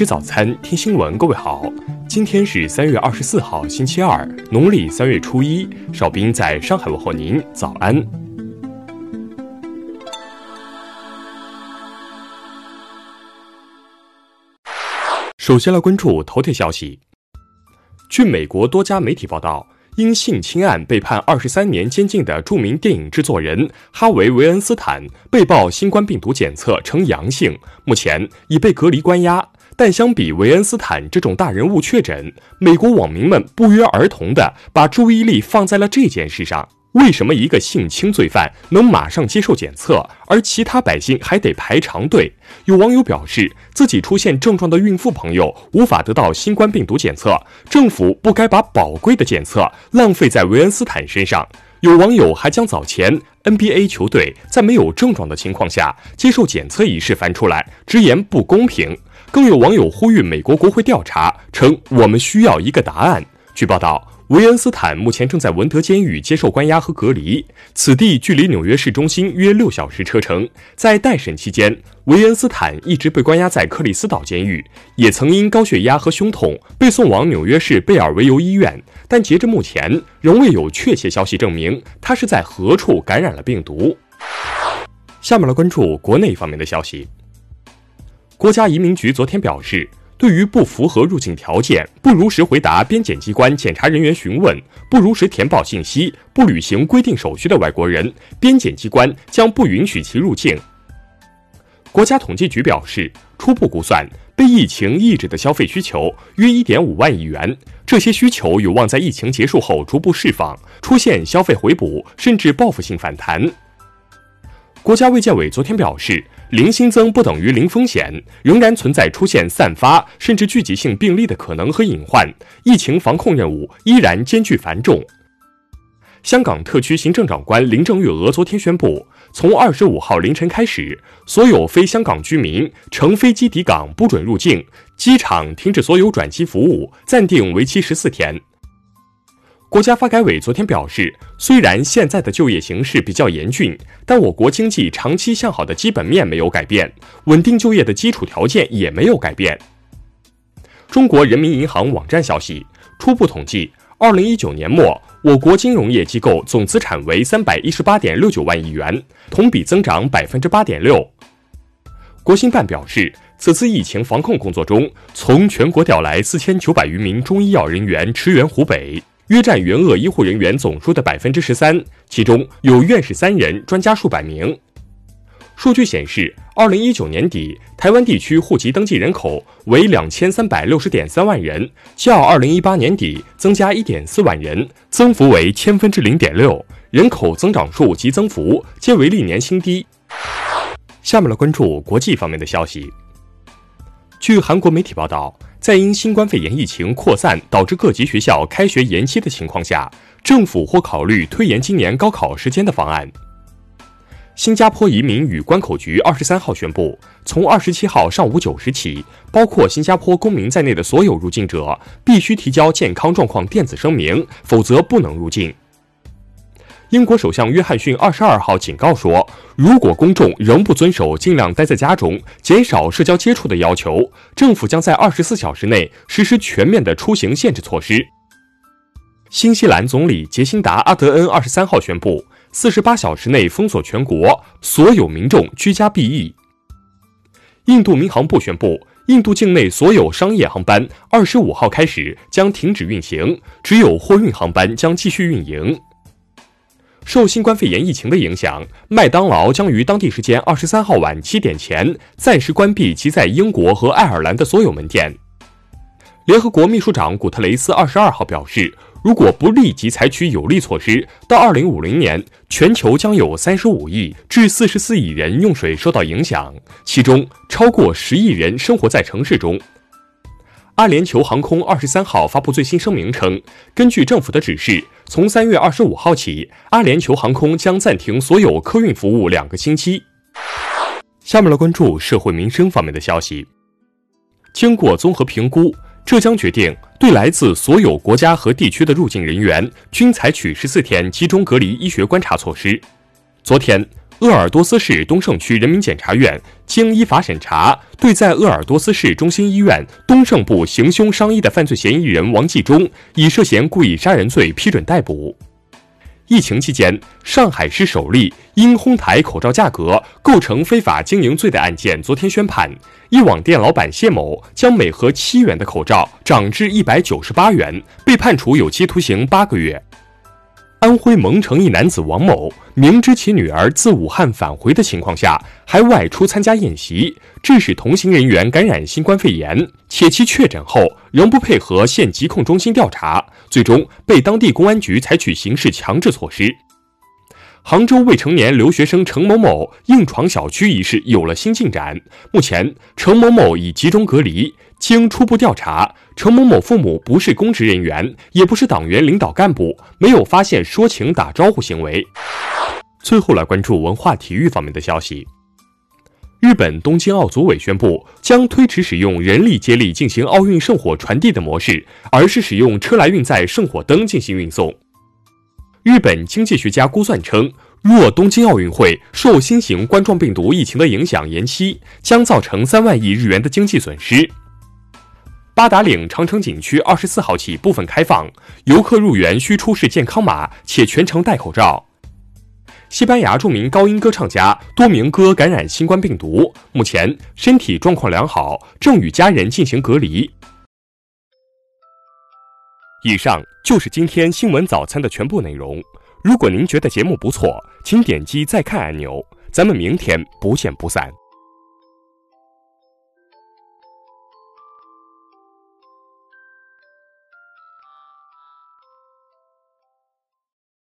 吃早餐，听新闻。各位好，今天是三月二十四号，星期二，农历三月初一。邵兵在上海问候您，早安。首先来关注头条消息。据美国多家媒体报道，因性侵案被判二十三年监禁的著名电影制作人哈维·韦恩斯坦被曝新冠病毒检测呈阳性，目前已被隔离关押。但相比维恩斯坦这种大人物确诊，美国网民们不约而同地把注意力放在了这件事上：为什么一个性侵罪犯能马上接受检测，而其他百姓还得排长队？有网友表示，自己出现症状的孕妇朋友无法得到新冠病毒检测，政府不该把宝贵的检测浪费在维恩斯坦身上。有网友还将早前 NBA 球队在没有症状的情况下接受检测一事翻出来，直言不公平。更有网友呼吁美国国会调查，称我们需要一个答案。据报道，维恩斯坦目前正在文德监狱接受关押和隔离，此地距离纽约市中心约六小时车程。在待审期间，维恩斯坦一直被关押在克里斯岛监狱，也曾因高血压和胸痛被送往纽约市贝尔维尤医院，但截至目前仍未有确切消息证明他是在何处感染了病毒。下面来关注国内方面的消息。国家移民局昨天表示，对于不符合入境条件、不如实回答边检机关检查人员询问、不如实填报信息、不履行规定手续的外国人，边检机关将不允许其入境。国家统计局表示，初步估算，被疫情抑制的消费需求约一点五万亿元，这些需求有望在疫情结束后逐步释放，出现消费回补甚至报复性反弹。国家卫健委昨天表示。零新增不等于零风险，仍然存在出现散发甚至聚集性病例的可能和隐患，疫情防控任务依然艰巨繁重。香港特区行政长官林郑月娥昨天宣布，从二十五号凌晨开始，所有非香港居民乘飞机抵港不准入境，机场停止所有转机服务，暂定为期十四天。国家发改委昨天表示，虽然现在的就业形势比较严峻，但我国经济长期向好的基本面没有改变，稳定就业的基础条件也没有改变。中国人民银行网站消息，初步统计，二零一九年末，我国金融业机构总资产为三百一十八点六九万亿元，同比增长百分之八点六。国新办表示，此次疫情防控工作中，从全国调来四千九百余名中医药人员驰援湖北。约占援鄂医护人员总数的百分之十三，其中有院士三人，专家数百名。数据显示，二零一九年底，台湾地区户籍登记人口为两千三百六十点三万人，较二零一八年底增加一点四万人，增幅为千分之零点六，人口增长数及增幅皆为历年新低。下面来关注国际方面的消息。据韩国媒体报道。在因新冠肺炎疫情扩散导致各级学校开学延期的情况下，政府或考虑推延今年高考时间的方案。新加坡移民与关口局二十三号宣布，从二十七号上午九时起，包括新加坡公民在内的所有入境者必须提交健康状况电子声明，否则不能入境。英国首相约翰逊二十二号警告说，如果公众仍不遵守尽量待在家中、减少社交接触的要求，政府将在二十四小时内实施全面的出行限制措施。新西兰总理杰辛达·阿德恩二十三号宣布，四十八小时内封锁全国，所有民众居家避疫。印度民航部宣布，印度境内所有商业航班二十五号开始将停止运行，只有货运航班将继续运营。受新冠肺炎疫情的影响，麦当劳将于当地时间二十三号晚七点前暂时关闭其在英国和爱尔兰的所有门店。联合国秘书长古特雷斯二十二号表示，如果不立即采取有力措施，到二零五零年，全球将有三十五亿至四十四亿人用水受到影响，其中超过十亿人生活在城市中。阿联酋航空二十三号发布最新声明称，根据政府的指示，从三月二十五号起，阿联酋航空将暂停所有客运服务两个星期。下面来关注社会民生方面的消息。经过综合评估，浙江决定对来自所有国家和地区的入境人员均采取十四天集中隔离医学观察措施。昨天。鄂尔多斯市东胜区人民检察院经依法审查，对在鄂尔多斯市中心医院东胜部行凶伤医的犯罪嫌疑人王继忠，以涉嫌故意杀人罪批准逮捕。疫情期间，上海市首例因哄抬口罩价格构成非法经营罪的案件，昨天宣判，一网店老板谢某将每盒七元的口罩涨至一百九十八元，被判处有期徒刑八个月。安徽蒙城一男子王某，明知其女儿自武汉返回的情况下，还外出参加宴席，致使同行人员感染新冠肺炎，且其确诊后仍不配合县疾控中心调查，最终被当地公安局采取刑事强制措施。杭州未成年留学生程某某硬闯小区一事有了新进展，目前程某某已集中隔离。经初步调查，程某某父母不是公职人员，也不是党员领导干部，没有发现说情打招呼行为。最后来关注文化体育方面的消息。日本东京奥组委宣布，将推迟使用人力接力进行奥运圣火传递的模式，而是使用车来运载圣火灯进行运送。日本经济学家估算称，若东京奥运会受新型冠状病毒疫情的影响延期，将造成三万亿日元的经济损失。八达岭长城景区二十四号起部分开放，游客入园需出示健康码，且全程戴口罩。西班牙著名高音歌唱家多明戈感染新冠病毒，目前身体状况良好，正与家人进行隔离。以上就是今天新闻早餐的全部内容。如果您觉得节目不错，请点击再看按钮。咱们明天不见不散。